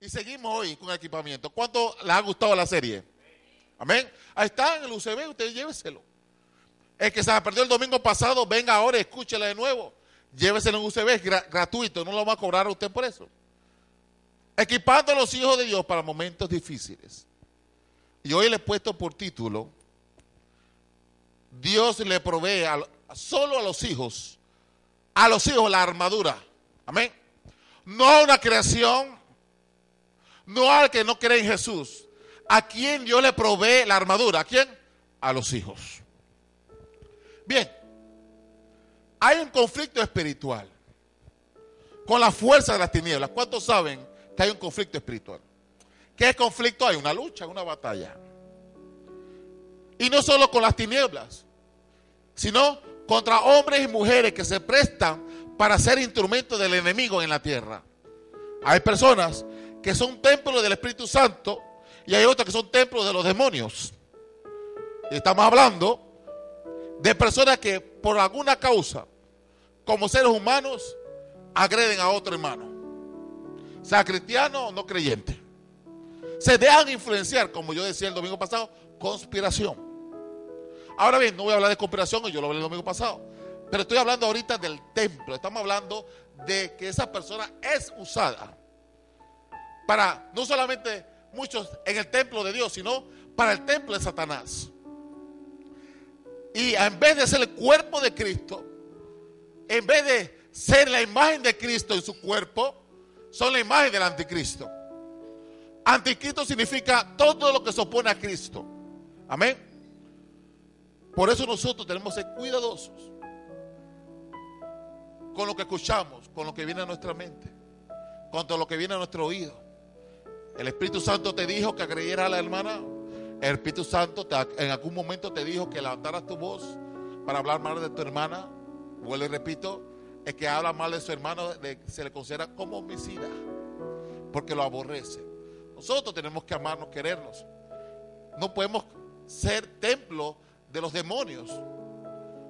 Y seguimos hoy con equipamiento. ¿Cuánto les ha gustado la serie? Amén. Ahí está en el UCB, usted lléveselo. El que se la perdió el domingo pasado, venga ahora escúchela de nuevo. Lléveselo en UCB, es gra- gratuito, no lo va a cobrar a usted por eso. Equipando a los hijos de Dios para momentos difíciles. Y hoy le he puesto por título, Dios le provee solo a los hijos, a los hijos la armadura. Amén. No a una creación, no al que no cree en Jesús. ¿A quién Dios le provee la armadura? ¿A quién? A los hijos. Bien, hay un conflicto espiritual con la fuerza de las tinieblas. ¿Cuántos saben que hay un conflicto espiritual? ¿Qué conflicto hay? Una lucha, una batalla. Y no solo con las tinieblas, sino contra hombres y mujeres que se prestan para ser instrumentos del enemigo en la tierra. Hay personas que son templos del Espíritu Santo y hay otras que son templos de los demonios. Estamos hablando de personas que por alguna causa, como seres humanos, agreden a otro hermano, sea cristiano o no creyente. Se dejan influenciar, como yo decía el domingo pasado, conspiración. Ahora bien, no voy a hablar de conspiración, yo lo hablé el domingo pasado, pero estoy hablando ahorita del templo. Estamos hablando de que esa persona es usada para no solamente muchos en el templo de Dios, sino para el templo de Satanás. Y en vez de ser el cuerpo de Cristo, en vez de ser la imagen de Cristo en su cuerpo, son la imagen del anticristo. Anticristo significa todo lo que se opone a Cristo. Amén. Por eso nosotros tenemos que ser cuidadosos con lo que escuchamos, con lo que viene a nuestra mente, con todo lo que viene a nuestro oído. El Espíritu Santo te dijo que agrediera a la hermana. El Espíritu Santo te- en algún momento te dijo que levantaras tu voz para hablar mal de tu hermana. Vuelvo y repito, el que habla mal de su hermano se le considera como homicida, porque lo aborrece. Nosotros tenemos que amarnos, querernos. No podemos ser templo de los demonios.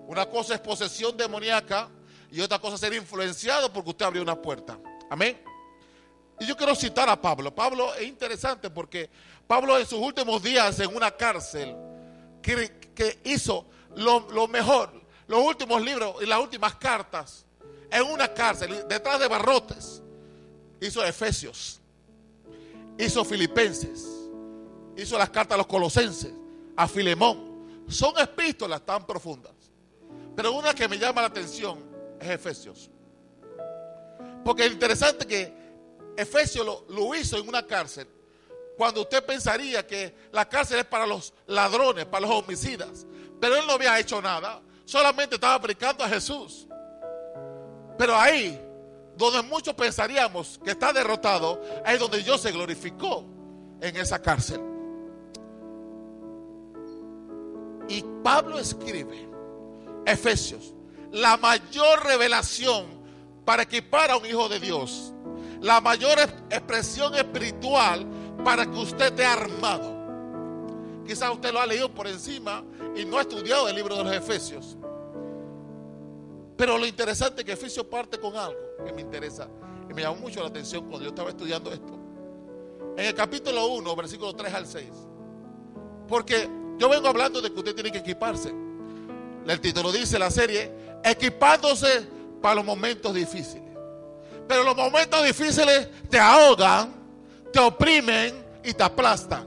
Una cosa es posesión demoníaca y otra cosa es ser influenciado porque usted abrió una puerta. Amén. Y yo quiero citar a Pablo. Pablo es interesante porque Pablo en sus últimos días en una cárcel que, que hizo lo, lo mejor, los últimos libros y las últimas cartas en una cárcel, detrás de barrotes, hizo Efesios, hizo Filipenses, hizo las cartas a los colosenses, a Filemón. Son epístolas tan profundas. Pero una que me llama la atención es Efesios. Porque es interesante que Efesios lo, hizo en una cárcel. Cuando usted pensaría que la cárcel es para los ladrones, para los homicidas. Pero él no había hecho nada. Solamente estaba predicando a Jesús. Pero ahí, donde muchos pensaríamos que está derrotado, es donde Dios se glorificó en esa cárcel. Y Pablo escribe, Efesios, la mayor revelación para equipar a un hijo de Dios, la mayor es- expresión espiritual para que usted esté armado. Quizás usted lo ha leído por encima y no ha estudiado el libro de los Efesios. Pero lo interesante es que Efesios parte con algo que me interesa y me llamó mucho la atención cuando yo estaba estudiando esto. En el capítulo 1, versículo 3 al 6. Porque yo vengo hablando de que usted tiene que equiparse. El título dice la serie, equipándose para los momentos difíciles. Pero los momentos difíciles te ahogan, te oprimen y te aplastan.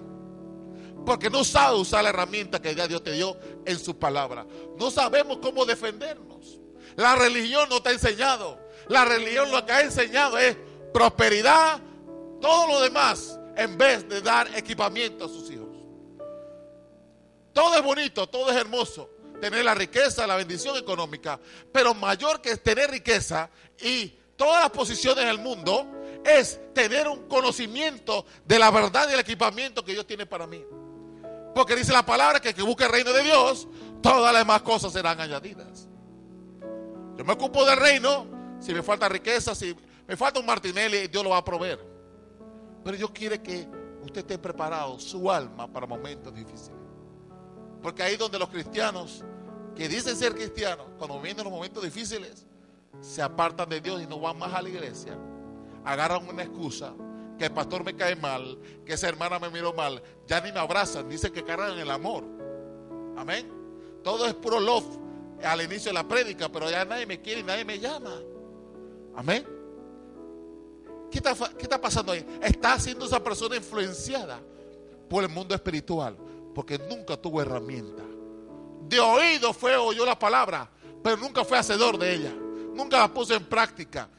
Porque no sabes usar la herramienta que Dios te dio en su palabra. No sabemos cómo defendernos. La religión no te ha enseñado. La religión lo que ha enseñado es prosperidad, todo lo demás, en vez de dar equipamiento a sus hijos. Todo es bonito, todo es hermoso. Tener la riqueza, la bendición económica. Pero mayor que tener riqueza y todas las posiciones del mundo es tener un conocimiento de la verdad y el equipamiento que Dios tiene para mí. Porque dice la palabra que el que busque el reino de Dios, todas las demás cosas serán añadidas. Yo me ocupo del reino, si me falta riqueza, si me falta un Martinelli, Dios lo va a proveer. Pero Dios quiere que usted esté preparado, su alma, para momentos difíciles. Porque ahí donde los cristianos que dicen ser cristianos, cuando vienen los momentos difíciles, se apartan de Dios y no van más a la iglesia. Agarran una excusa, que el pastor me cae mal, que esa hermana me miró mal, ya ni me abrazan, dicen que cargan el amor. Amén. Todo es puro love al inicio de la prédica, pero ya nadie me quiere y nadie me llama. Amén. ¿Qué está, ¿Qué está pasando ahí? Está siendo esa persona influenciada por el mundo espiritual, porque nunca tuvo herramienta. De oído fue, oyó la palabra, pero nunca fue hacedor de ella. Nunca la puso en práctica.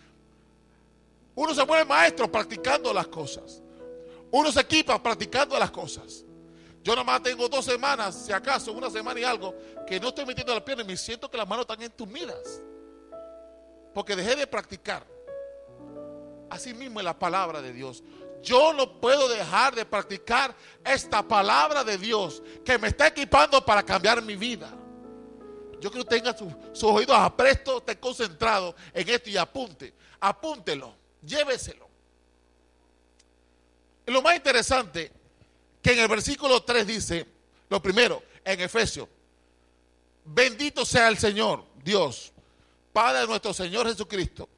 Uno se vuelve maestro practicando las cosas. Uno se equipa practicando las cosas. Yo nomás tengo dos semanas, si acaso, una semana y algo, que no estoy metiendo la pierna y me siento que las manos están entumidas. Porque dejé de practicar. Así mismo es la palabra de Dios. Yo no puedo dejar de practicar esta palabra de Dios que me está equipando para cambiar mi vida. Yo quiero que tenga sus, oídos aprestos, esté concentrado en esto y apunte. Apúntelo, lléveselo. Y lo más interesante, que en el versículo 3 dice, lo primero, en Efesios, bendito sea el Señor, Dios, Padre de nuestro Señor Jesucristo,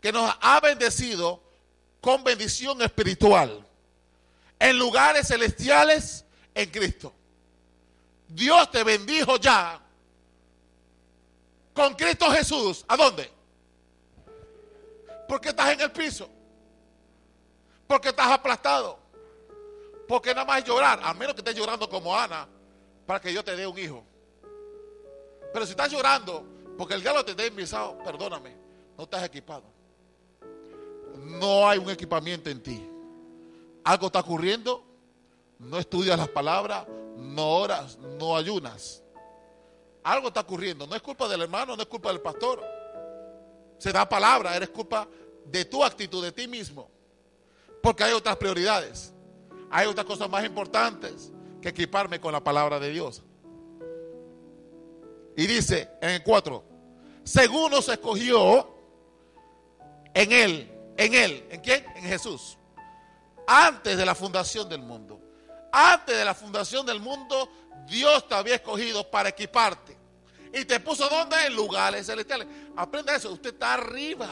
que nos ha bendecido con bendición espiritual en lugares celestiales en Cristo. Dios te bendijo ya con Cristo Jesús. ¿A dónde? Porque estás en el piso. Porque estás aplastado. Porque nada más llorar, a menos que estés llorando como Ana, para que yo te dé un hijo. Pero si estás llorando porque el galo te dé envisado, perdóname, no estás equipado no hay un equipamiento en ti. Algo está ocurriendo, no estudias las palabras, no oras, no ayunas. Algo está ocurriendo, no es culpa del hermano, no es culpa del pastor. Se da palabra, eres culpa de tu actitud, de ti mismo. Porque hay otras prioridades. Hay otras cosas más importantes que equiparme con la palabra de Dios. Y dice en el 4, según nos escogió en él en Él. ¿En quién? En Jesús. Antes de la fundación del mundo. Antes de la fundación del mundo, Dios te había escogido para equiparte. Y te puso ¿dónde? En lugares celestiales. Aprenda eso. Usted está arriba.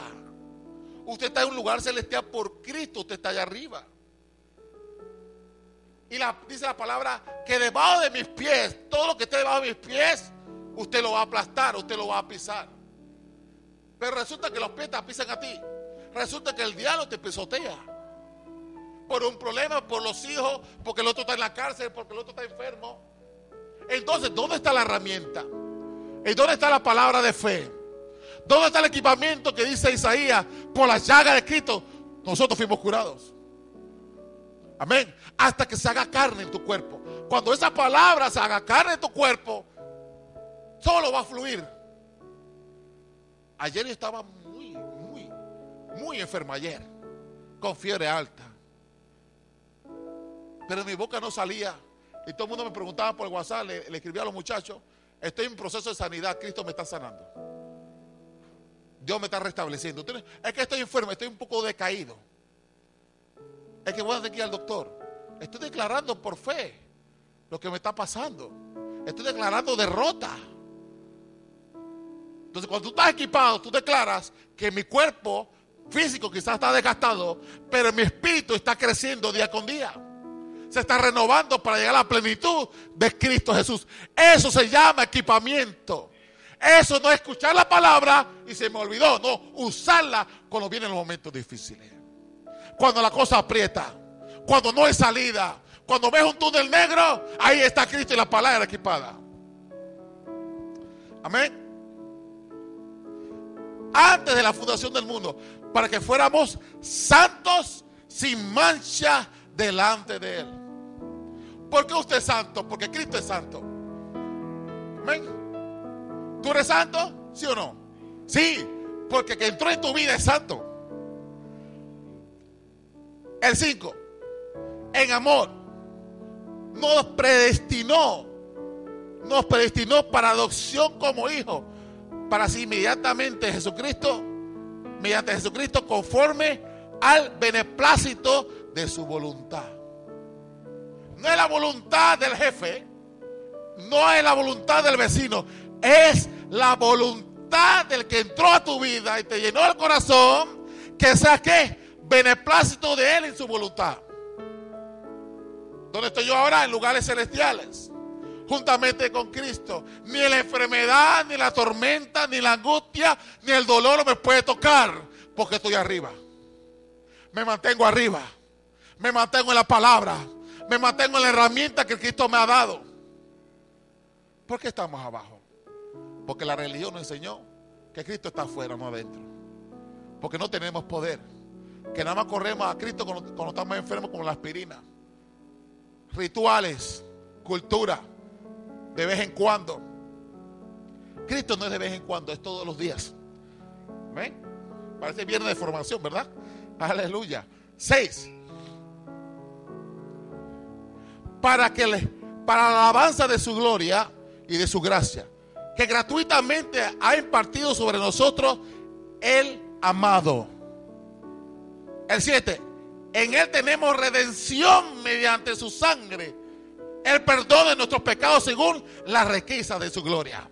Usted está en un lugar celestial por Cristo. Usted está allá arriba. Y dice la palabra que debajo de mis pies, todo lo que esté debajo de mis pies, usted lo va a aplastar, usted lo va a pisar. Pero resulta que los pies te pisan a ti. Resulta que el diablo te pisotea. Por un problema, por los hijos, porque el otro está en la cárcel, porque el otro está enfermo. Entonces, ¿dónde está la herramienta? ¿Y dónde está la palabra de fe? ¿Dónde está el equipamiento que dice Isaías? Por la llaga de Cristo, nosotros fuimos curados. Amén. Hasta que se haga carne en tu cuerpo. Cuando esa palabra se haga carne en tu cuerpo, solo va a fluir. Ayer estaba muy enferma ayer, con fiebre alta. Pero mi boca no salía. Y todo el mundo me preguntaba por el WhatsApp, le, escribía a los muchachos, estoy en proceso de sanidad, Cristo me está sanando. Dios me está restableciendo. Es que estoy enfermo, estoy un poco decaído. Es que voy a aquí al doctor. Estoy declarando por fe lo que me está pasando. Estoy declarando derrota. Entonces, cuando tú estás equipado, tú declaras que mi cuerpo físico quizás está desgastado, pero mi espíritu está creciendo día con día. Se está renovando para llegar a la plenitud de Cristo Jesús. Eso se llama equipamiento. Eso no es escuchar la palabra y se me olvidó, no, usarla cuando vienen los momentos difíciles. Cuando la cosa aprieta, cuando no hay salida, cuando ves un túnel negro, ahí está Cristo y la palabra equipada. Amén. Antes de la fundación del mundo, para que fuéramos santos sin mancha delante de Él. ¿Por qué usted es santo? Porque Cristo es santo. Amén. ¿Tú eres santo? ¿Sí o no? Sí, porque que entró en tu vida es santo. El 5. En amor. Nos predestinó. Nos predestinó para adopción como hijos. Para si inmediatamente Jesucristo, mediante Jesucristo, conforme al beneplácito de su voluntad. No es la voluntad del jefe, no es la voluntad del vecino, es la voluntad del que entró a tu vida y te llenó el corazón, que sea que beneplácito de él en su voluntad. ¿Dónde estoy yo ahora? En lugares celestiales juntamente con Cristo. Ni la enfermedad, ni la tormenta, ni la angustia, ni el dolor me puede tocar porque estoy arriba. Me mantengo arriba. Me mantengo en la palabra. Me mantengo en la herramienta que Cristo me ha dado. ¿Por qué estamos abajo? Porque la religión nos enseñó que Cristo está afuera, no adentro. Porque no tenemos poder. Que nada más corremos a Cristo cuando, estamos enfermos como la aspirina. Rituales, cultura de vez en cuando. Cristo no es de vez en cuando, es todos los días. ¿Ven? Parece viernes de formación, ¿verdad? Aleluya. Seis. Para que le, para la alabanza de su gloria y de su gracia, que gratuitamente ha impartido sobre nosotros el amado. El 7. En él tenemos redención mediante su sangre el perdón de nuestros pecados según la riqueza de su gloria.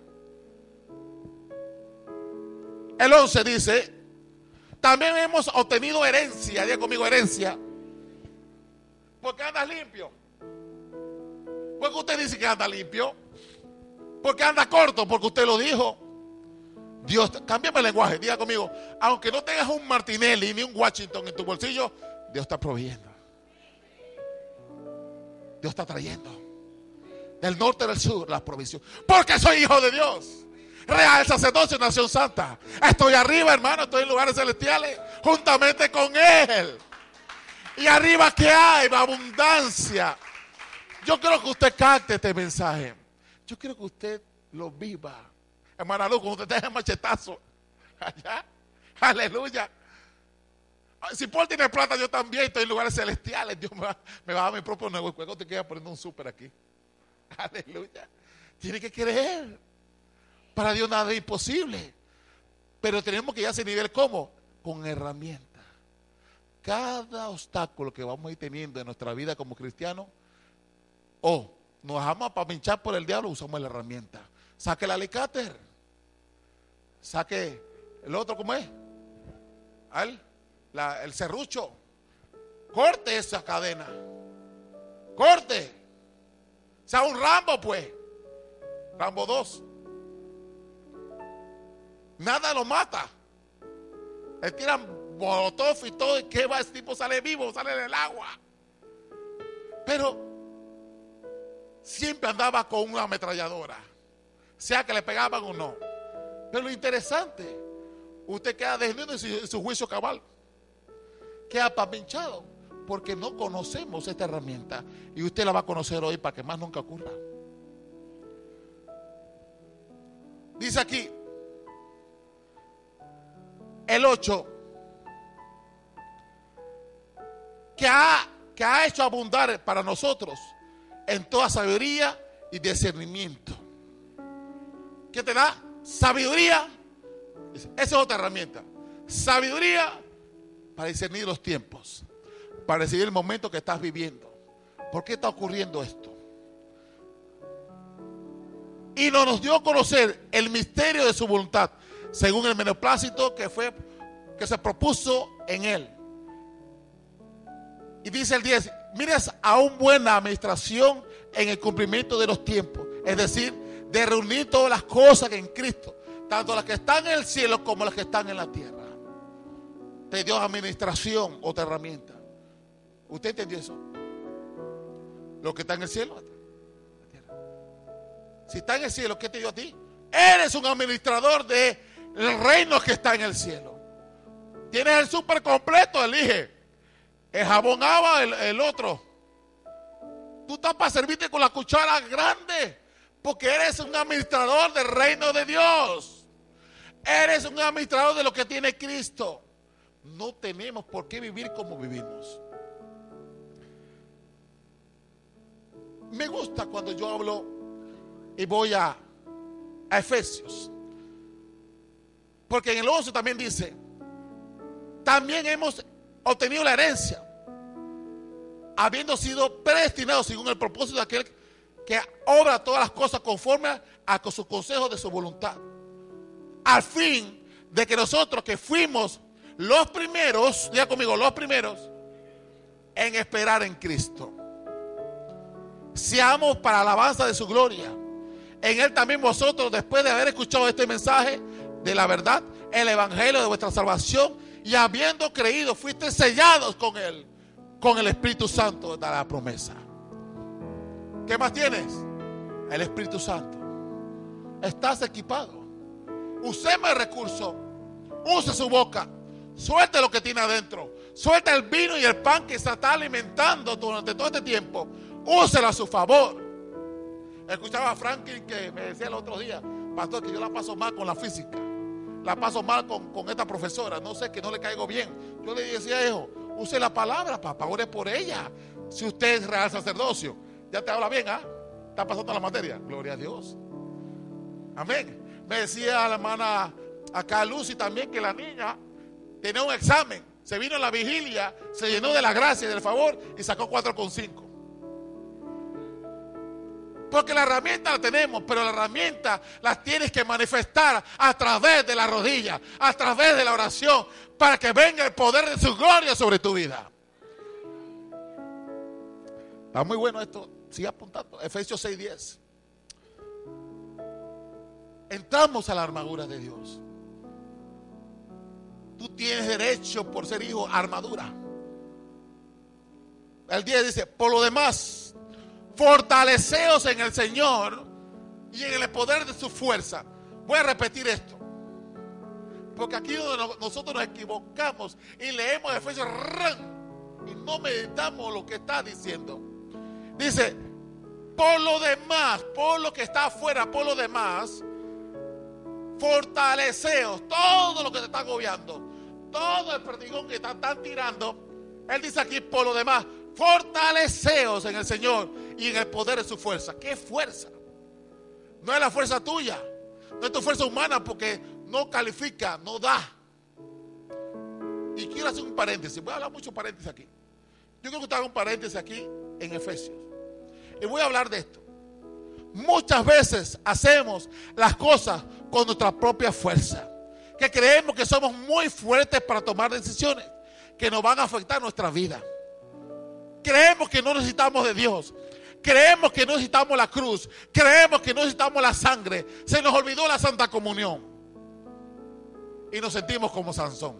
El 11 dice, también hemos obtenido herencia, diga conmigo herencia, porque andas limpio. Porque usted dice que anda limpio. Porque anda corto, porque usted lo dijo. Dios, cámbiame el lenguaje, diga conmigo, aunque no tengas un Martinelli ni un Washington en tu bolsillo, Dios está proveyendo. Dios está trayendo del norte del sur, la provisión. Porque soy hijo de Dios. Real sacerdocio, nación santa. Estoy arriba, hermano, estoy en lugares celestiales, juntamente con Él. Y arriba que hay abundancia. Yo quiero que usted capte este mensaje. Yo quiero que usted lo viva. Hermana Luz, cuando usted tenga machetazo. Allá. Aleluya. Si Paul tiene plata, yo también estoy en lugares celestiales. Dios me va, me va a dar mi propio negocio. Te queda poniendo un súper aquí. Aleluya. Tiene que creer. Para Dios nada es imposible. Pero tenemos que ir a ese nivel como con herramientas. Cada obstáculo que vamos a ir teniendo en nuestra vida como cristianos, o nos vamos a pinchar por el diablo, usamos la herramienta. Saque el alicate. Saque el otro, ¿cómo es? el serrucho. Corte esa cadena. Corte sea un Rambo, pues. Rambo 2. Nada lo mata. Le tiran molotov y todo. ¿Y qué va? Ese tipo sale vivo, sale del agua. Pero siempre andaba con una ametralladora. Sea que le pegaban o no. Pero lo interesante, usted queda desnudo en su, juicio cabal. Queda pinchado porque no conocemos esta herramienta y usted la va a conocer hoy para que más nunca ocurra. Dice aquí, el 8, que ha, que ha hecho abundar para nosotros en toda sabiduría y discernimiento. ¿Qué te da? Sabiduría. Esa es otra herramienta. Sabiduría para discernir los tiempos para decidir el momento que estás viviendo. ¿Por qué está ocurriendo esto? Y no nos dio a conocer el misterio de su voluntad, según el beneplácito que fue que se propuso en él. Y dice el 10, mires a una buena administración en el cumplimiento de los tiempos, es decir, de reunir todas las cosas en Cristo, tanto las que están en el cielo como las que están en la tierra. Te dio administración, otra herramienta. ¿Usted entendió eso? Lo que está en el cielo, la tierra. Si está en el cielo, ¿qué te dio a ti? Eres un administrador del reino que está en el cielo. Tienes el súper completo, elige. El jabónaba el, el otro. Tú estás para servirte con la cuchara grande. Porque eres un administrador del reino de Dios. Eres un administrador de lo que tiene Cristo. No tenemos por qué vivir como vivimos. Me gusta cuando yo hablo y voy a, a Efesios. Porque en el 11 también dice, también hemos obtenido la herencia habiendo sido predestinados según el propósito de aquel que obra todas las cosas conforme a su consejo de su voluntad. Al fin de que nosotros que fuimos los primeros, diga conmigo, los primeros en esperar en Cristo. Seamos para alabanza de su gloria. En Él también vosotros, después de haber escuchado este mensaje de la verdad, el Evangelio de vuestra salvación, y habiendo creído, fuiste sellados con Él, con el Espíritu Santo de la promesa. ¿Qué más tienes? El Espíritu Santo. Estás equipado. Usemos el recurso. Use su boca. Suelte lo que tiene adentro. Suelta el vino y el pan que se está alimentando durante todo este tiempo. Úselo a su favor. Escuchaba a Franklin que me decía el otro día, pastor, que yo la paso mal con la física. La paso mal con, con esta profesora. No sé que no le caigo bien. Yo le decía, hijo, use la palabra, papá, ore por ella. Si usted es real sacerdocio. Ya te habla bien, ¿ah? Está pasando la materia. Gloria a Dios. Amén. Me decía la hermana acá Lucy también que la niña tenía un examen. Se vino a la vigilia, se llenó de la gracia y del favor y sacó 4,5. Porque la herramienta la tenemos, pero la herramienta la tienes que manifestar a través de la rodilla, a través de la oración, para que venga el poder de su gloria sobre tu vida. Está muy bueno esto. Sigue apuntando. Efesios 6:10. Entramos a la armadura de Dios. Tú tienes derecho por ser hijo armadura. El 10 dice, por lo demás, fortaleceos en el Señor y en el poder de su fuerza. Voy a repetir esto. Porque aquí donde nosotros nos equivocamos y leemos Efesios y no meditamos lo que está diciendo. Dice, por lo demás, por lo que está afuera, por lo demás, fortaleceos todo lo que te está agobiando, todo el perdigón que están, están tirando. Él dice aquí, por lo demás, fortaleceos en el Señor y en el poder de su fuerza. ¿Qué fuerza? No es la fuerza tuya, no es tu fuerza humana porque no califica, no da. Y quiero hacer un paréntesis, voy a hablar mucho paréntesis aquí. Yo quiero que usted haga un paréntesis aquí en Efesios. Y voy a hablar de esto. Muchas veces hacemos las cosas con nuestra propia fuerza. Que creemos que somos muy fuertes para tomar decisiones que nos van a afectar nuestra vida. Creemos que no necesitamos de Dios. Creemos que no necesitamos la cruz. Creemos que no necesitamos la sangre. Se nos olvidó la Santa Comunión. Y nos sentimos como Sansón.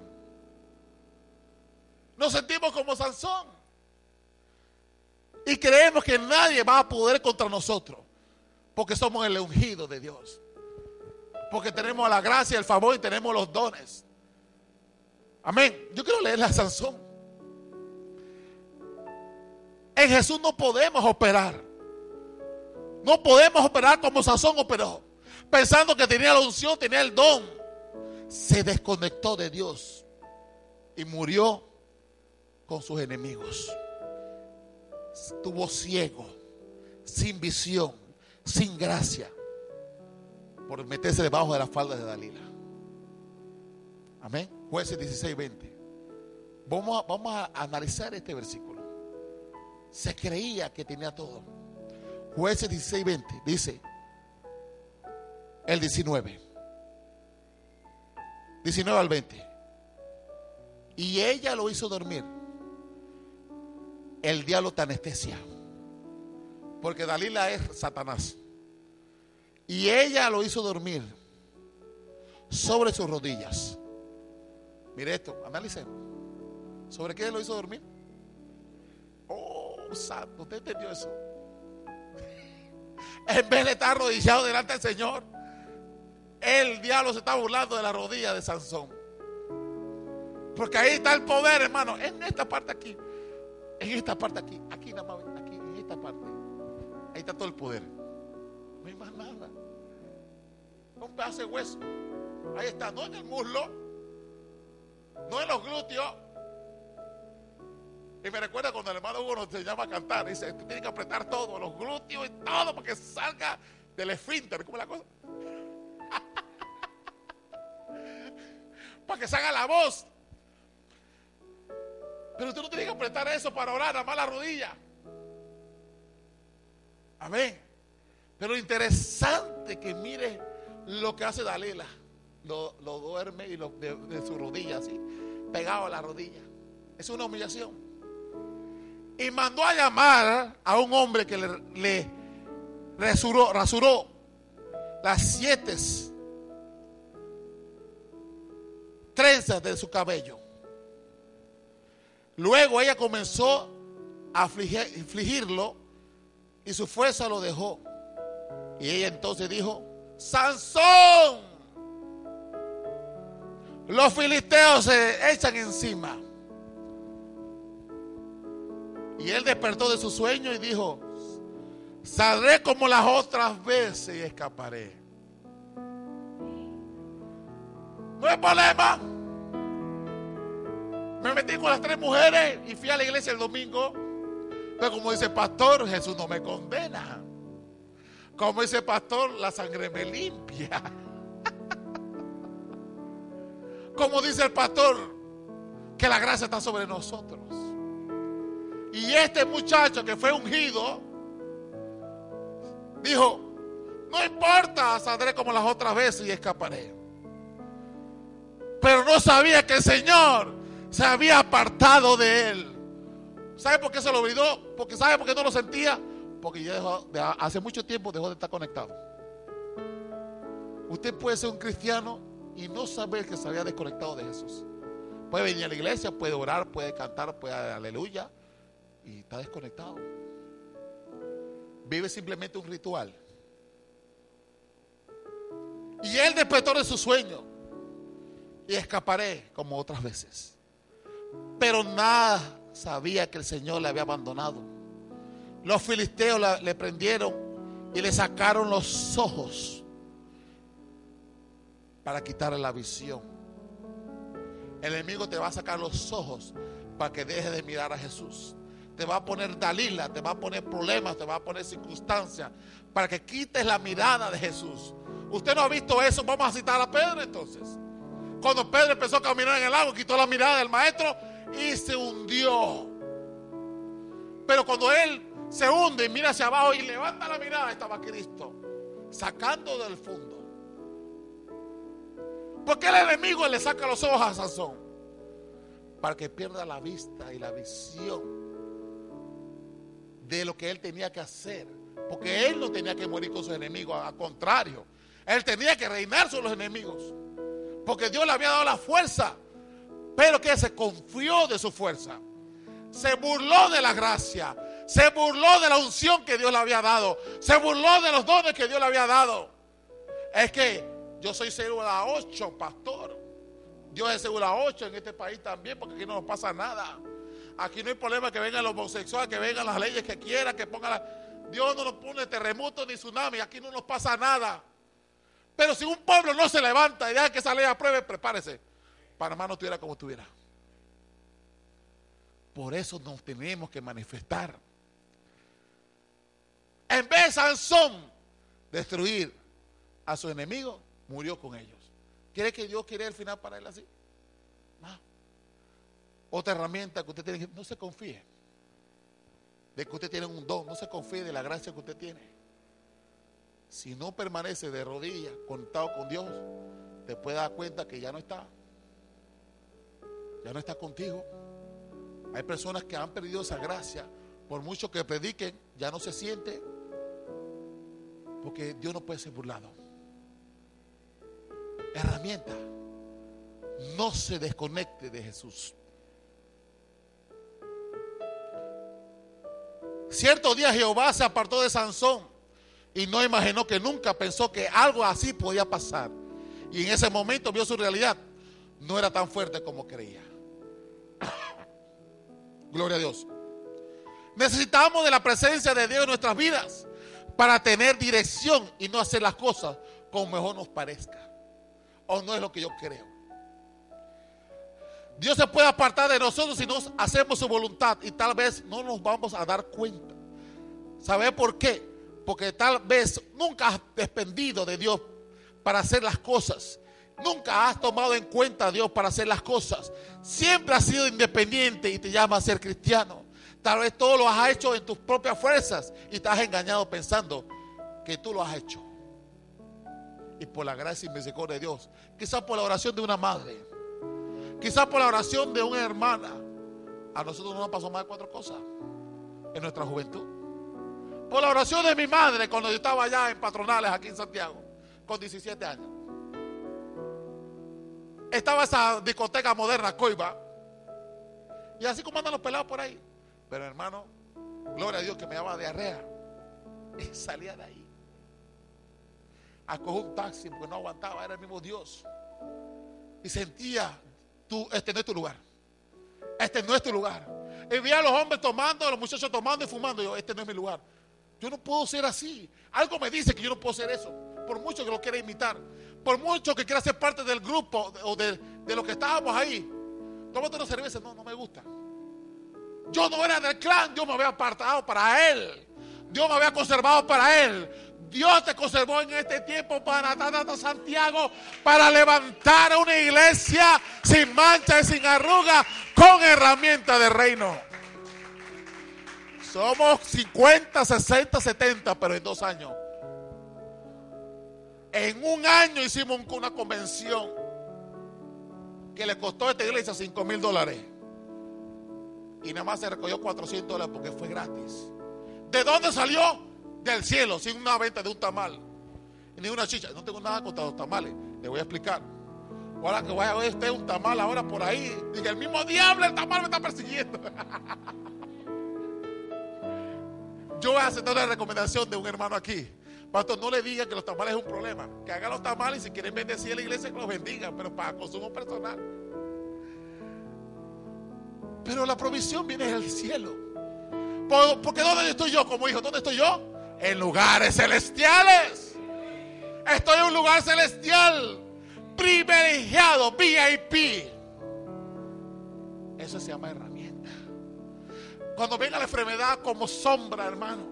Nos sentimos como Sansón. Y creemos que nadie va a poder contra nosotros. Porque somos el ungido de Dios. Porque tenemos la gracia, el favor y tenemos los dones. Amén. Yo quiero leerle a Sansón. En Jesús no podemos operar. No podemos operar como Sansón operó. Pensando que tenía la unción, tenía el don. Se desconectó de Dios. Y murió con sus enemigos estuvo ciego, sin visión, sin gracia, por meterse debajo de las faldas de Dalila. Amén. Jueces 16, 20. Vamos vamos a analizar este versículo. Se creía que tenía todo. Jueces 16, 20. Dice el 19. 19 al 20. Y ella lo hizo dormir el diablo te anestesia. Porque Dalila es Satanás. Y ella lo hizo dormir sobre sus rodillas. Mire esto, analicemos. ¿Sobre qué lo hizo dormir? Oh, santo, ¿usted entendió eso? En vez de estar arrodillado delante del Señor, el diablo se está burlando de la rodilla de Sansón. Porque ahí está el poder, hermano, en esta parte aquí. En esta parte aquí, aquí nada más, aquí, en esta parte. Ahí está todo el poder. No hay más nada. Un pedazo de hueso. Ahí está, no en el muslo, no en los glúteos, Y me recuerda cuando el hermano Hugo nos enseñaba a cantar. Dice, tú tienes que apretar todo, los glúteos y todo, para que salga del esfínter. ¿Cómo es la cosa? para que salga la voz. Pero tú no tienes que apretar eso para orar, nada más la rodilla. Amén. Pero interesante que mire lo que hace Dalila. Lo, duerme y de, de su rodilla así, pegado a la rodilla. Es una humillación y mandó a llamar a un hombre que le, rasuró, las siete trenzas de su cabello. Luego ella comenzó a afligirlo y su fuerza lo dejó. Y ella entonces dijo, Sansón, los filisteos se echan encima. Y él despertó de su sueño y dijo, saldré como las otras veces y escaparé. No hay problema. Me metí con las tres mujeres y fui a la iglesia el domingo. Pero como dice el pastor, Jesús no me condena. Como dice el pastor, la sangre me limpia. Como dice el pastor, que la gracia está sobre nosotros. Y este muchacho que fue ungido, dijo, no importa, saldré como las otras veces y escaparé. Pero no sabía que el Señor se había apartado de él. ¿Sabe por qué se lo olvidó? Porque ¿sabe por qué no lo sentía? Porque ya hace mucho tiempo dejó de estar conectado. Usted puede ser un cristiano y no saber que se había desconectado de Jesús. Puede venir a la iglesia, puede orar, puede cantar, puede aleluya, y está desconectado. Vive simplemente un ritual. Y él despertó de su sueño y escaparé como otras veces. Pero nada sabía que el Señor le había abandonado. Los filisteos le prendieron y le sacaron los ojos para quitarle la visión. El enemigo te va a sacar los ojos para que deje de mirar a Jesús te va a poner Dalila, te va a poner problemas, te va a poner circunstancias para que quites la mirada de Jesús. Usted no ha visto eso, vamos a citar a Pedro entonces. Cuando Pedro empezó a caminar en el agua, quitó la mirada del maestro y se hundió. Pero cuando él se hunde y mira hacia abajo y levanta la mirada, estaba Cristo sacando del fondo. Porque el enemigo le saca los ojos a Sansón para que pierda la vista y la visión de lo que él tenía que hacer. Porque él no tenía que morir con sus enemigos, al contrario. Él tenía que reinar sobre los enemigos. Porque Dios le había dado la fuerza. Pero que se confió de su fuerza. Se burló de la gracia. Se burló de la unción que Dios le había dado. Se burló de los dones que Dios le había dado. Es que yo soy célula 8, pastor. Dios es célula 8 en este país también, porque aquí no nos pasa nada. Aquí no hay problema que vengan los homosexuales, que vengan las leyes que quieran, que pongan la... Dios no nos pone terremoto ni tsunami, aquí no nos pasa nada. Pero si un pueblo no se levanta y deja que esa ley apruebe, prepárese. Panamá no estuviera como estuviera. Por eso nos tenemos que manifestar. En vez de Sansón destruir a su enemigo, murió con ellos. ¿Quiere que Dios quiere el final para él así? Otra herramienta que usted tiene no se confíe de que usted tiene un don, no se confíe de la gracia que usted tiene. Si no permanece de rodillas, conectado con Dios, te puede dar cuenta que ya no está. Ya no está contigo. Hay personas que han perdido esa gracia. Por mucho que prediquen, ya no se siente. Porque Dios no puede ser burlado. Herramienta. No se desconecte de Jesús. Cierto día Jehová se apartó de Sansón y no imaginó que nunca pensó que algo así podía pasar. Y en ese momento vio su realidad. No era tan fuerte como creía. Gloria a Dios. Necesitamos de la presencia de Dios en nuestras vidas para tener dirección y no hacer las cosas como mejor nos parezca. O no es lo que yo creo. Dios se puede apartar de nosotros si no hacemos su voluntad y tal vez no nos vamos a dar cuenta. ¿Sabe por qué? Porque tal vez nunca has dependido de Dios para hacer las cosas. Nunca has tomado en cuenta a Dios para hacer las cosas. Siempre has sido independiente y te llamas a ser cristiano. Tal vez todo lo has hecho en tus propias fuerzas y te has engañado pensando que tú lo has hecho. Y por la gracia y misericordia de Dios, quizás por la oración de una madre, quizás por la oración de una hermana, a nosotros no nos pasó más de cuatro cosas en nuestra juventud. Por la oración de mi madre cuando yo estaba allá en Patronales, aquí en Santiago, con 17 años. Estaba esa discoteca moderna, Coiba. Y así como andan los pelados por ahí. Pero hermano, gloria a Dios que me daba diarrea. Y salía de ahí. A un taxi porque no aguantaba, era el mismo Dios. Y sentía, tú, este no es tu lugar. Este no es tu lugar. Y vi a los hombres tomando, a los muchachos tomando y fumando. yo, este no es mi lugar. Yo no puedo ser así. Algo me dice que yo no puedo ser eso. Por mucho que lo quiera imitar. Por mucho que quiera ser parte del grupo o de, de los que estábamos ahí. Tómate una cerveza. No, no me gusta. Yo no era del clan. Dios me había apartado para él. Dios me había conservado para él. Dios te conservó en este tiempo para Tata Santiago para levantar una iglesia sin mancha y sin arruga con herramienta de reino. Somos 50, 60, 70, pero en dos años. En un año hicimos una convención que le costó a esta iglesia 5 mil dólares. Y nada más se recogió 400 dólares porque fue gratis. ¿De dónde salió? Del cielo, sin una venta de un tamal. Ni una chicha. No tengo nada contra los tamales. Le voy a explicar. Ahora que vaya a ver usted un tamal ahora por ahí. Diga, el mismo diablo, el tamal me está persiguiendo. Yo voy a aceptar la recomendación de un hermano aquí. Pastor, no le diga que los tamales es un problema. Que haga los tamales y si quieren bendecir a la iglesia, que los bendiga, pero para consumo personal. Pero la provisión viene del cielo. Porque ¿dónde estoy yo como hijo? ¿Dónde estoy yo? En lugares celestiales. Estoy en un lugar celestial. Privilegiado, VIP. Eso se llama herramienta. Cuando venga la enfermedad como sombra, hermano.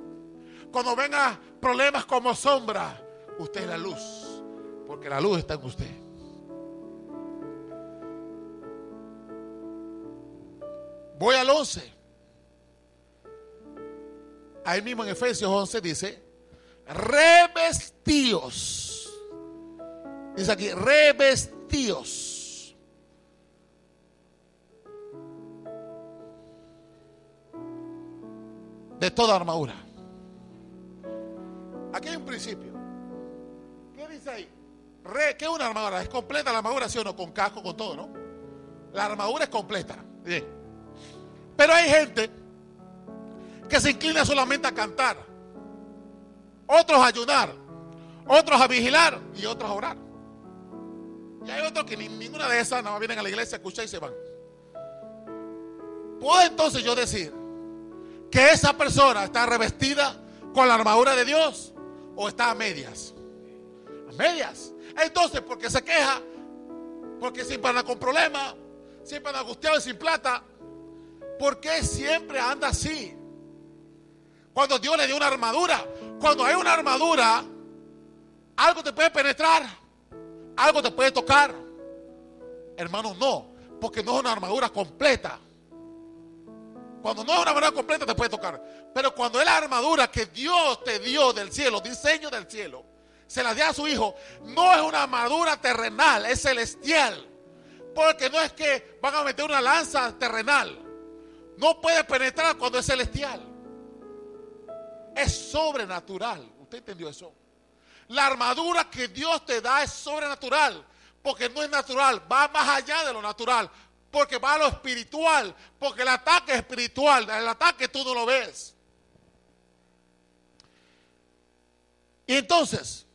Cuando venga problemas como sombra, usted es la luz. Porque la luz está en usted. Voy al 11. Ahí mismo en Efesios 11 dice, revestíos. Dice aquí, revestíos. De toda armadura. Aquí hay un principio. ¿Qué dice ahí? ¿Qué es una armadura? ¿Es completa la armadura, sí o no? Con casco, con todo, ¿no? La armadura es completa. Bien. Pero hay gente que se inclina solamente a cantar, otros a ayunar, otros a vigilar y otros a orar. Y hay otros que ni, ninguna de esas nada más vienen a la iglesia a escuchar y se van. ¿Puedo entonces yo decir que esa persona está revestida con la armadura de Dios o está a medias? A medias. Entonces, porque se queja, porque siempre anda con problemas, siempre anda angustiado y sin plata, ¿por qué siempre anda así? Cuando Dios le dio una armadura. Cuando hay una armadura, algo te puede penetrar, algo te puede tocar. Hermano, no, porque no es una armadura completa. Cuando no es una armadura completa te puede tocar. Pero cuando es la armadura que Dios te dio del cielo, diseño del cielo, se la dio a su hijo, no es una armadura terrenal, es celestial. Porque no es que van a meter una lanza terrenal. No puede penetrar cuando es celestial es sobrenatural. ¿Usted entendió eso? La armadura que Dios te da es sobrenatural, porque no es natural, va más allá de lo natural, porque va a lo espiritual, porque el ataque es espiritual, el ataque tú no lo ves. Y entonces,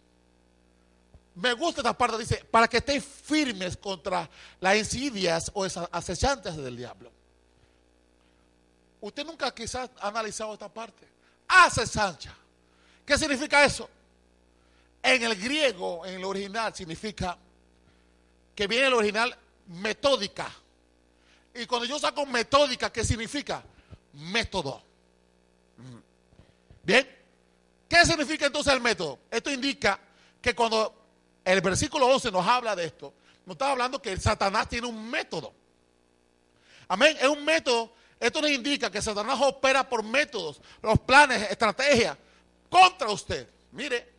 me gusta esta parte, dice, para que estéis firmes contra las insidias o esas acechantes del diablo. Usted nunca quizás ha analizado esta parte hace Sancha. ¿Qué significa eso? En el griego, en el original, significa que viene el original metódica. Y cuando yo saco metódica, ¿qué significa? Método. Bien. ¿Qué significa entonces el método? Esto indica que cuando el versículo 11 nos habla de esto, nos está hablando que Satanás tiene un método. Amén. Es un método. Esto nos indica que Satanás opera por métodos, los planes, estrategias contra usted. Mire,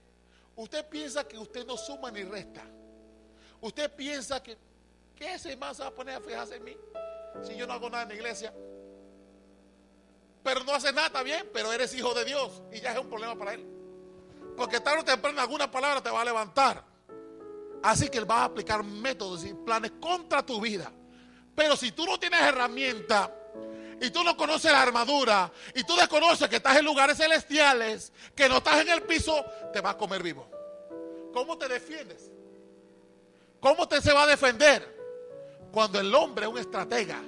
usted piensa que usted no suma ni resta. Usted piensa que, ¿qué ese más se va a poner a fijarse en mí? Si yo no hago nada en la iglesia. Pero no hace nada, está bien, pero eres hijo de Dios y ya es un problema para él. Porque tarde o temprano alguna palabra te va a levantar. Así que él va a aplicar métodos y planes contra tu vida. Pero si tú no tienes herramienta y tú no conoces la armadura y tú desconoces que estás en lugares celestiales, que no estás en el piso, te va a comer vivo. ¿Cómo te defiendes? ¿Cómo te se va a defender? Cuando el hombre es un estratega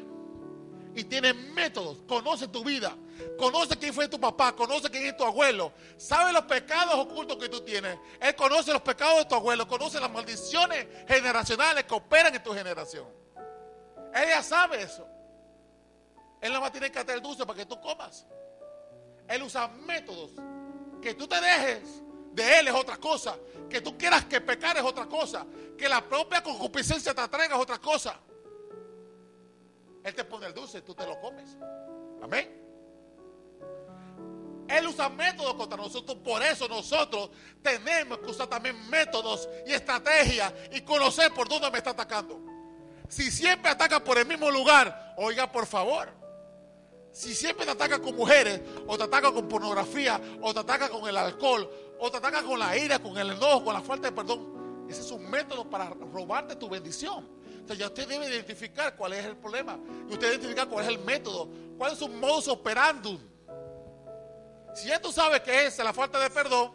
y tiene métodos, conoce tu vida, conoce quién fue tu papá, conoce quién es tu abuelo, sabe los pecados ocultos que tú tienes. Él conoce los pecados de tu abuelo, conoce las maldiciones generacionales que operan en tu generación. Ella sabe eso. Él no va a tener que hacer dulce para que tú comas. Él usa métodos. Que tú te dejes de él es otra cosa. Que tú quieras que pecar es otra cosa. Que la propia concupiscencia te atraiga es otra cosa. Él te pone el dulce, tú te lo comes. Amén. Él usa métodos contra nosotros, por eso nosotros tenemos que usar también métodos y estrategias y conocer por dónde me está atacando. Si siempre ataca por el mismo lugar, oiga por favor. Si siempre te ataca con mujeres, o te ataca con pornografía, o te ataca con el alcohol, o te ataca con la ira, con el enojo, con la falta de perdón, ese es un método para robarte tu bendición. Entonces ya usted debe identificar cuál es el problema. Y usted identificar cuál es el método, cuál es su modus operandum. Si ya tú sabes que es la falta de perdón,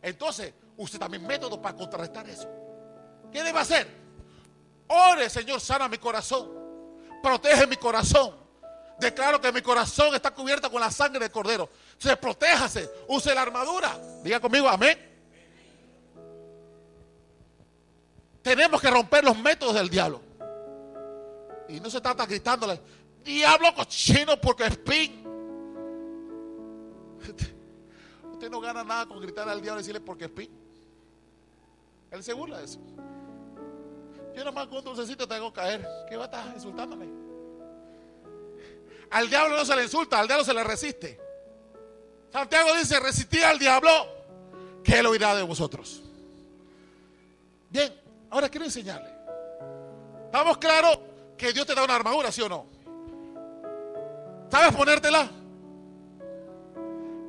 entonces usted también método para contrarrestar eso. ¿Qué debe hacer? Ore, Señor, sana mi corazón. Protege mi corazón. Declaro que mi corazón está cubierto con la sangre del cordero. Se protéjase, use la armadura. Diga conmigo, amén. Tenemos que romper los métodos del diablo. Y no se trata gritándole, diablo cochino porque es pin. Usted no gana nada con gritar al diablo y decirle porque es pin. Él se burla de eso. Yo nomás con un dulcecito te hago caer. ¿Qué va a estar insultándome? Al diablo no se le insulta, al diablo se le resiste. Santiago dice, resistí al diablo, que él oirá de vosotros. Bien, ahora quiero enseñarle. ¿Estamos claros que Dios te da una armadura, sí o no? ¿Sabes ponértela?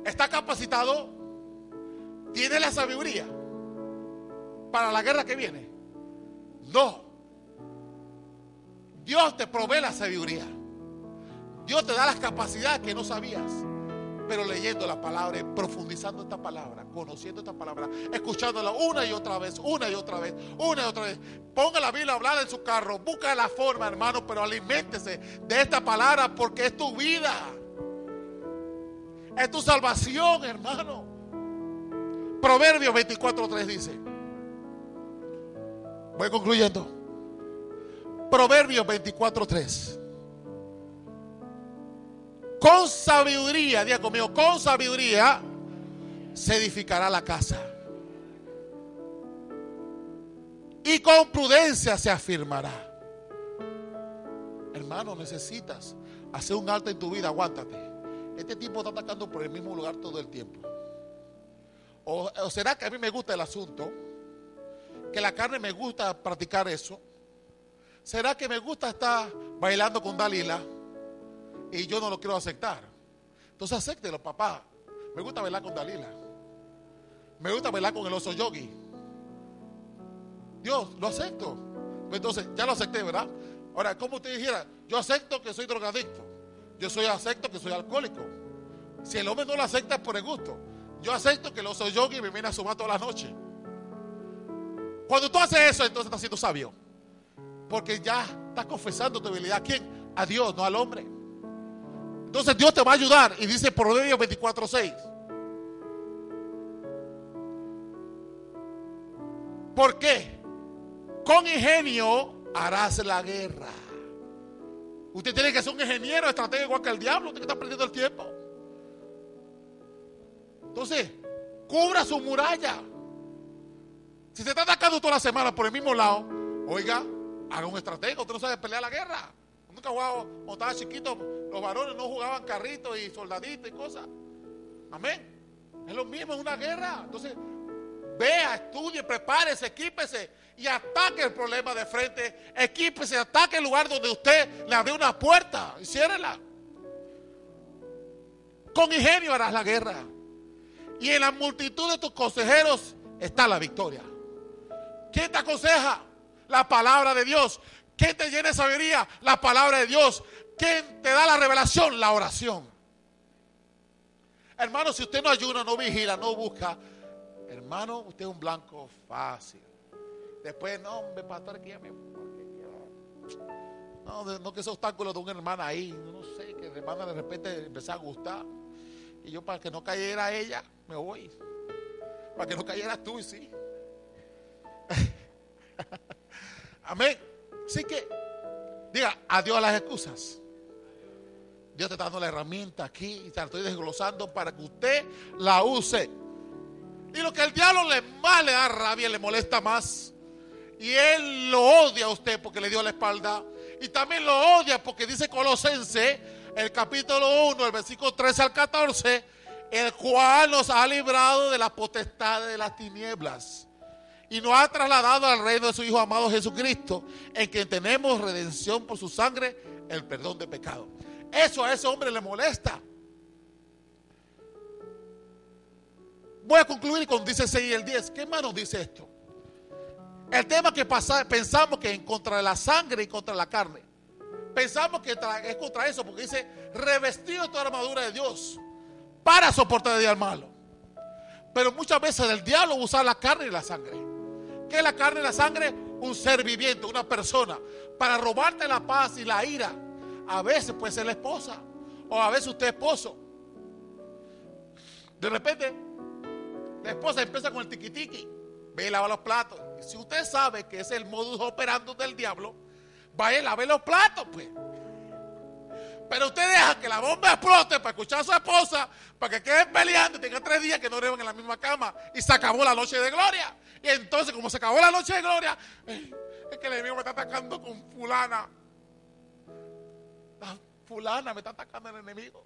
¿Está capacitado? ¿Tiene la sabiduría para la guerra que viene? No. Dios te provee la sabiduría. Dios te da las capacidades que no sabías. Pero leyendo la palabra, profundizando esta palabra, conociendo esta palabra, escuchándola una y otra vez, una y otra vez, una y otra vez. Ponga la Biblia a hablar en su carro, busca la forma, hermano, pero aliméntese de esta palabra porque es tu vida. Es tu salvación, hermano. Proverbios 24:3 dice. Voy concluyendo. Proverbios 24:3. Con sabiduría, diga conmigo, con sabiduría se edificará la casa. Y con prudencia se afirmará. Hermano, necesitas hacer un alto en tu vida, aguántate. Este tipo está atacando por el mismo lugar todo el tiempo. O, o será que a mí me gusta el asunto, que la carne me gusta practicar eso. ¿Será que me gusta estar bailando con Dalila? Y yo no lo quiero aceptar. Entonces acéptelo, papá. Me gusta bailar con Dalila. Me gusta bailar con el oso yogi. Dios, lo acepto. Entonces, ya lo acepté, ¿verdad? Ahora, como usted dijera, yo acepto que soy drogadicto. Yo soy acepto que soy alcohólico. Si el hombre no lo acepta es por el gusto. Yo acepto que el oso yogi me viene a sumar toda la noche. Cuando tú haces eso, entonces estás siendo sabio. Porque ya estás confesando tu debilidad. ¿A quién? A Dios, no al hombre. Entonces Dios te va a ayudar. Y dice Proverbios 24:6. ¿Por qué? Con ingenio harás la guerra. Usted tiene que ser un ingeniero estratégico igual que el diablo. Usted que está perdiendo el tiempo. Entonces, cubra su muralla. Si se está atacando toda la semana por el mismo lado, oiga, haga un estratega. Usted no sabe pelear la guerra. Nunca jugado, cuando estaba chiquito, los varones no jugaban carritos y soldaditos y cosas. Amén. Es lo mismo, es una guerra. Entonces, vea, estudie, prepárese, equípese y ataque el problema de frente. Equípese, ataque el lugar donde usted le abrió una puerta y ciérrela. Con ingenio harás la guerra. Y en la multitud de tus consejeros está la victoria. ¿Quién te aconseja? La palabra de Dios. ¿Quién te llena de sabiduría? La palabra de Dios. ¿Quién te da la revelación? La oración. Hermano, si usted no ayuna, no vigila, no busca, hermano, usted es un blanco fácil. Después, no, hombre, pastor, que ya me. No, no que ese obstáculo de una hermana ahí, no sé, que la hermana de repente empezó a gustar. Y yo, para que no cayera ella, me voy. Para que no cayeras tú, sí. Amén. Así que, diga adiós a las excusas. Dios te está dando la herramienta aquí y te la estoy desglosando para que usted la use. Y lo que el diablo le más le da rabia, le molesta más. Y él lo odia a usted porque le dio la espalda. Y también lo odia porque dice Colosense, el capítulo 1, el versículo 13 al 14, el cual nos ha librado de la potestad de las tinieblas y nos ha trasladado al reino de su Hijo amado Jesucristo, en quien tenemos redención por su sangre, el perdón de pecado. Eso a ese hombre le molesta. Voy a concluir con dice 6 y el 10. ¿Qué más nos dice esto? El tema que pasa, pensamos que es contra la sangre y contra la carne. Pensamos que es contra eso, porque dice revestido de toda la armadura de Dios para soportar el día malo. Pero muchas veces el diablo usa la carne y la sangre. ¿Qué la carne y la sangre? Un ser viviente, una persona, para robarte la paz y la ira a veces puede ser la esposa. O a veces usted es esposo. De repente, la esposa empieza con el tiquitiqui. Ve y lava los platos. Si usted sabe que es el modus operandi del diablo, vaya y lave los platos, pues. Pero usted deja que la bomba explote para escuchar a su esposa, para que queden peleando y tenga tres días que no vivan en la misma cama. Y se acabó la noche de gloria. Y entonces, como se acabó la noche de gloria, es que el enemigo me está atacando con fulana fulana, me está atacando el enemigo.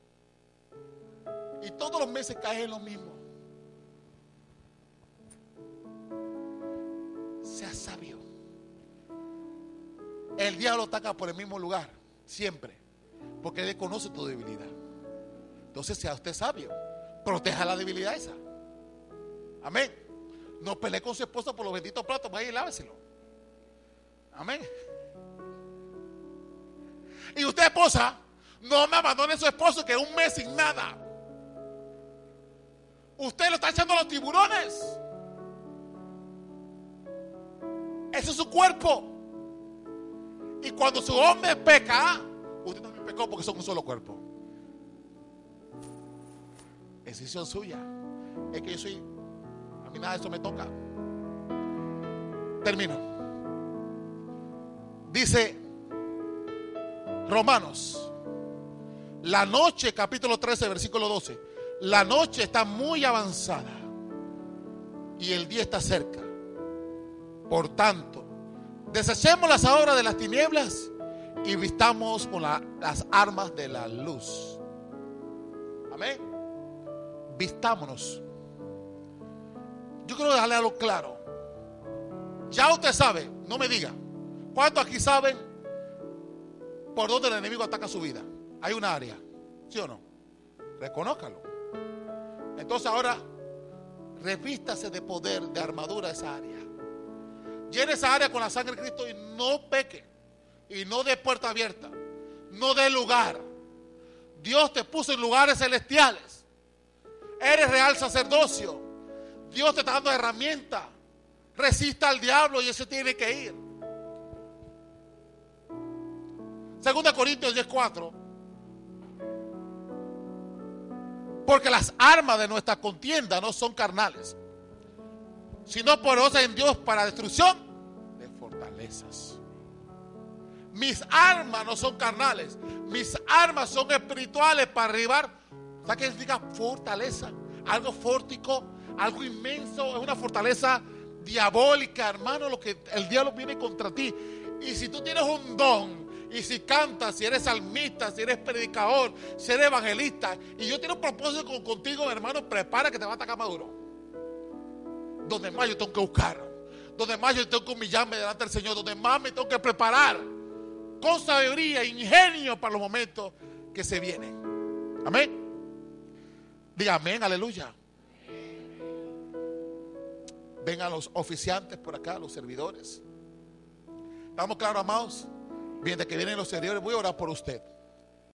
Y todos los meses cae en lo mismo. Sea sabio. El diablo ataca por el mismo lugar, siempre, porque él conoce tu debilidad. Entonces sea usted sabio, proteja la debilidad esa. Amén. No pelee con su esposa por los benditos platos, vaya y láveselo. Amén. Y usted, esposa, no me abandone su esposo que un mes sin nada. Usted lo está echando a los tiburones. Ese es su cuerpo. Y cuando su hombre peca, usted también pecó porque son un solo cuerpo. Es decisión suya. Es que yo soy, a mí nada de eso me toca. Termino. Dice Romanos la noche, capítulo 13, versículo 12. La noche está muy avanzada y el día está cerca. Por tanto, desechemos las obras de las tinieblas y vistamos con las armas de la luz. Amén. Vistámonos. Yo quiero dejarle algo claro. Ya usted sabe, no me diga. ¿Cuántos aquí saben por dónde el enemigo ataca su vida? Hay un área, ¿sí o no? Reconócalo. Entonces ahora revístase de poder, de armadura esa área. Llene esa área con la sangre de Cristo y no peque. Y no de puerta abierta. No de lugar. Dios te puso en lugares celestiales. Eres real sacerdocio. Dios te está dando herramientas. Resista al diablo y ese tiene que ir. Segunda Corintios 10:4 Porque las armas de nuestra contienda no son carnales, sino poderosas en Dios para destrucción de fortalezas. Mis armas no son carnales. Mis armas son espirituales para arribar. ¿Sabes qué significa fortaleza? Algo fórtico, algo inmenso. Es una fortaleza diabólica, hermano. Lo que el diablo viene contra ti. Y si tú tienes un don, y si cantas, si eres salmista, si eres predicador, si eres evangelista, y yo tengo un propósito contigo, hermano, prepara que te va a atacar maduro. Donde más yo tengo que buscar, donde más yo tengo que humillarme delante del Señor, donde más me tengo que preparar con sabiduría, ingenio para los momentos que se vienen. Amén. Diga amén, aleluya. Vengan los oficiantes por acá, los servidores. ¿Estamos claros, amados? Mientras que vienen los servidores, voy a orar por usted.